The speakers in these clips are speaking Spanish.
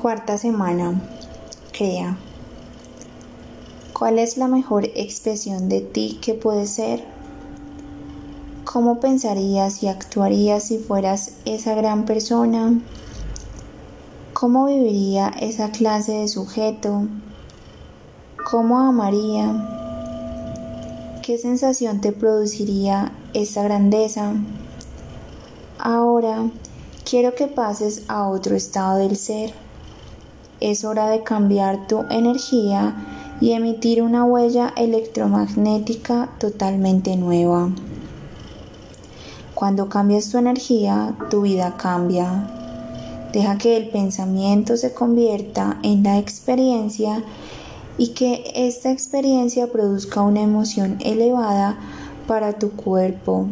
Cuarta semana. Crea. ¿Cuál es la mejor expresión de ti que puedes ser? ¿Cómo pensarías y actuarías si fueras esa gran persona? ¿Cómo viviría esa clase de sujeto? ¿Cómo amaría? ¿Qué sensación te produciría esa grandeza? Ahora quiero que pases a otro estado del ser es hora de cambiar tu energía y emitir una huella electromagnética totalmente nueva. Cuando cambias tu energía, tu vida cambia. Deja que el pensamiento se convierta en la experiencia y que esta experiencia produzca una emoción elevada para tu cuerpo.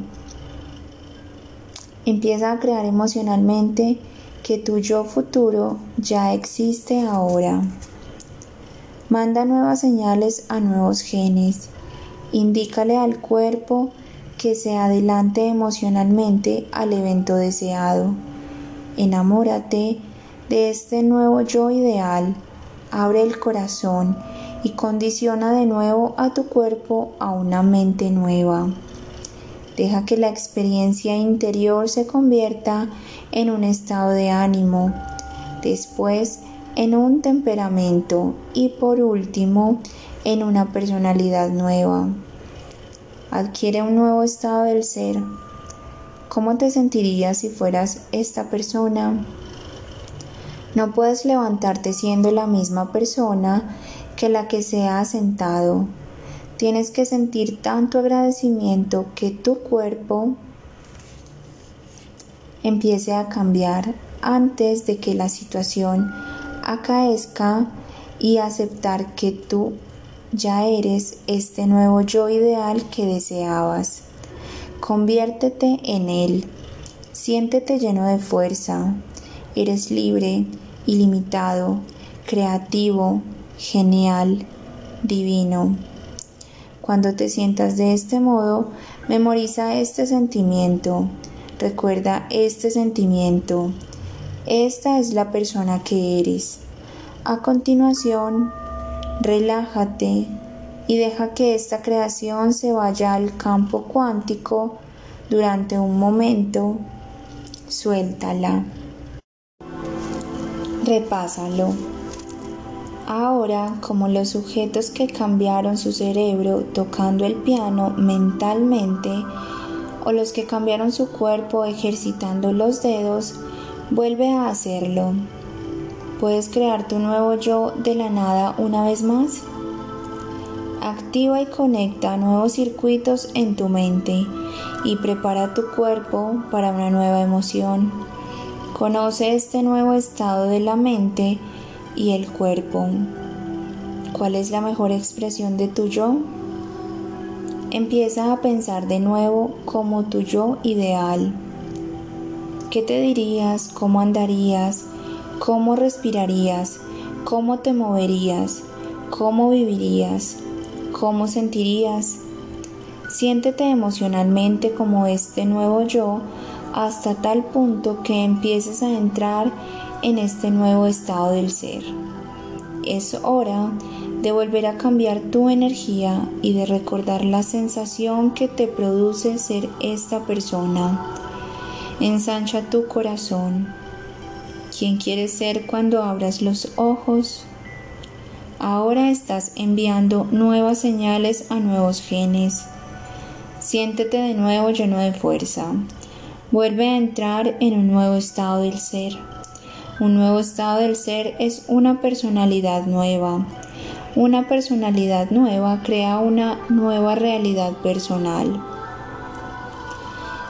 Empieza a crear emocionalmente que tu yo futuro ya existe ahora. Manda nuevas señales a nuevos genes. Indícale al cuerpo que se adelante emocionalmente al evento deseado. Enamórate de este nuevo yo ideal. Abre el corazón y condiciona de nuevo a tu cuerpo a una mente nueva. Deja que la experiencia interior se convierta en un estado de ánimo, después en un temperamento y por último en una personalidad nueva. Adquiere un nuevo estado del ser. ¿Cómo te sentirías si fueras esta persona? No puedes levantarte siendo la misma persona que la que se ha sentado. Tienes que sentir tanto agradecimiento que tu cuerpo empiece a cambiar antes de que la situación acaezca y aceptar que tú ya eres este nuevo yo ideal que deseabas. Conviértete en él. Siéntete lleno de fuerza. Eres libre, ilimitado, creativo, genial, divino. Cuando te sientas de este modo, memoriza este sentimiento Recuerda este sentimiento. Esta es la persona que eres. A continuación, relájate y deja que esta creación se vaya al campo cuántico durante un momento. Suéltala. Repásalo. Ahora, como los sujetos que cambiaron su cerebro tocando el piano mentalmente, o los que cambiaron su cuerpo ejercitando los dedos, vuelve a hacerlo. ¿Puedes crear tu nuevo yo de la nada una vez más? Activa y conecta nuevos circuitos en tu mente y prepara tu cuerpo para una nueva emoción. Conoce este nuevo estado de la mente y el cuerpo. ¿Cuál es la mejor expresión de tu yo? Empieza a pensar de nuevo como tu yo ideal. ¿Qué te dirías? ¿Cómo andarías? ¿Cómo respirarías? ¿Cómo te moverías? ¿Cómo vivirías? ¿Cómo sentirías? Siéntete emocionalmente como este nuevo yo hasta tal punto que empieces a entrar en este nuevo estado del ser. Es hora de volver a cambiar tu energía y de recordar la sensación que te produce ser esta persona. Ensancha tu corazón. ¿Quién quieres ser cuando abras los ojos? Ahora estás enviando nuevas señales a nuevos genes. Siéntete de nuevo lleno de fuerza. Vuelve a entrar en un nuevo estado del ser. Un nuevo estado del ser es una personalidad nueva una personalidad nueva crea una nueva realidad personal.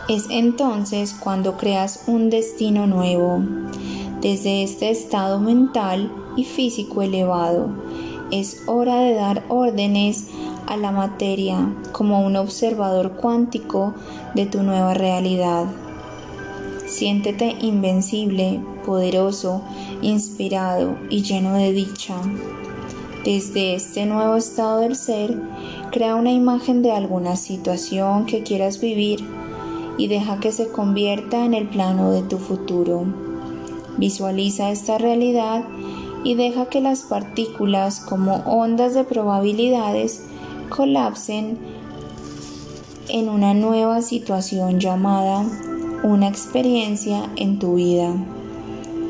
Es entonces cuando creas un destino nuevo. Desde este estado mental y físico elevado, es hora de dar órdenes a la materia como un observador cuántico de tu nueva realidad. Siéntete invencible, poderoso, inspirado y lleno de dicha. Desde este nuevo estado del ser, crea una imagen de alguna situación que quieras vivir y deja que se convierta en el plano de tu futuro. Visualiza esta realidad y deja que las partículas como ondas de probabilidades colapsen en una nueva situación llamada una experiencia en tu vida.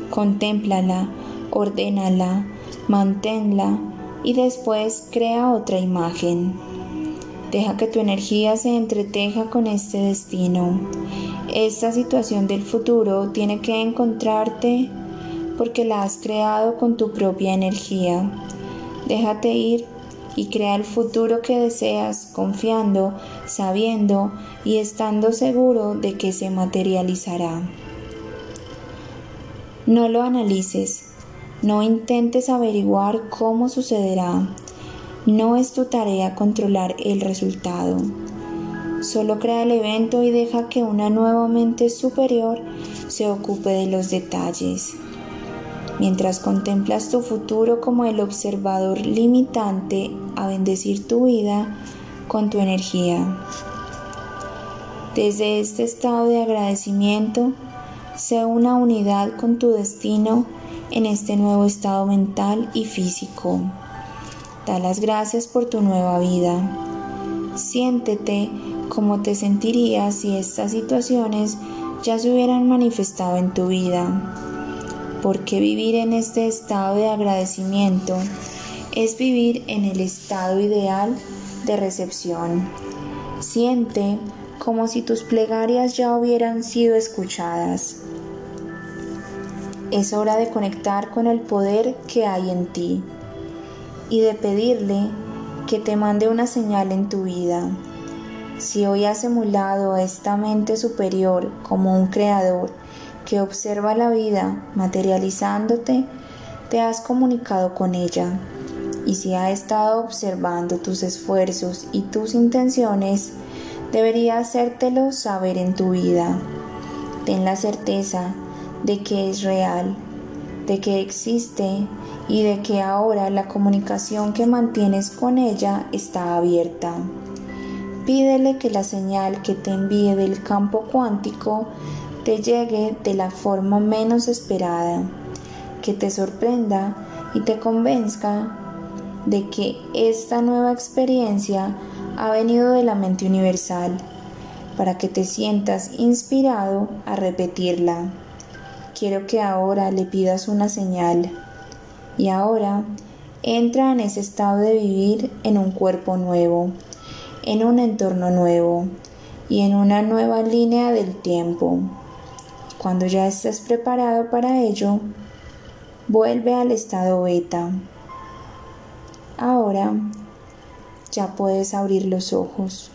Contémplala, ordénala, manténla y después crea otra imagen. Deja que tu energía se entreteja con este destino. Esta situación del futuro tiene que encontrarte porque la has creado con tu propia energía. Déjate ir y crea el futuro que deseas confiando, sabiendo y estando seguro de que se materializará. No lo analices, no intentes averiguar cómo sucederá. No es tu tarea controlar el resultado. Solo crea el evento y deja que una nueva mente superior se ocupe de los detalles. Mientras contemplas tu futuro como el observador limitante a bendecir tu vida con tu energía. Desde este estado de agradecimiento, sé una unidad con tu destino en este nuevo estado mental y físico. Da las gracias por tu nueva vida. Siéntete como te sentirías si estas situaciones ya se hubieran manifestado en tu vida. Porque vivir en este estado de agradecimiento es vivir en el estado ideal de recepción. Siente como si tus plegarias ya hubieran sido escuchadas. Es hora de conectar con el poder que hay en ti y de pedirle que te mande una señal en tu vida. Si hoy has emulado esta mente superior como un creador que observa la vida materializándote, te has comunicado con ella. Y si ha estado observando tus esfuerzos y tus intenciones, debería hacértelo saber en tu vida. Ten la certeza de que es real, de que existe y de que ahora la comunicación que mantienes con ella está abierta. Pídele que la señal que te envíe del campo cuántico te llegue de la forma menos esperada, que te sorprenda y te convenzca de que esta nueva experiencia ha venido de la mente universal, para que te sientas inspirado a repetirla. Quiero que ahora le pidas una señal. Y ahora entra en ese estado de vivir en un cuerpo nuevo, en un entorno nuevo y en una nueva línea del tiempo. Cuando ya estés preparado para ello, vuelve al estado beta. Ahora ya puedes abrir los ojos.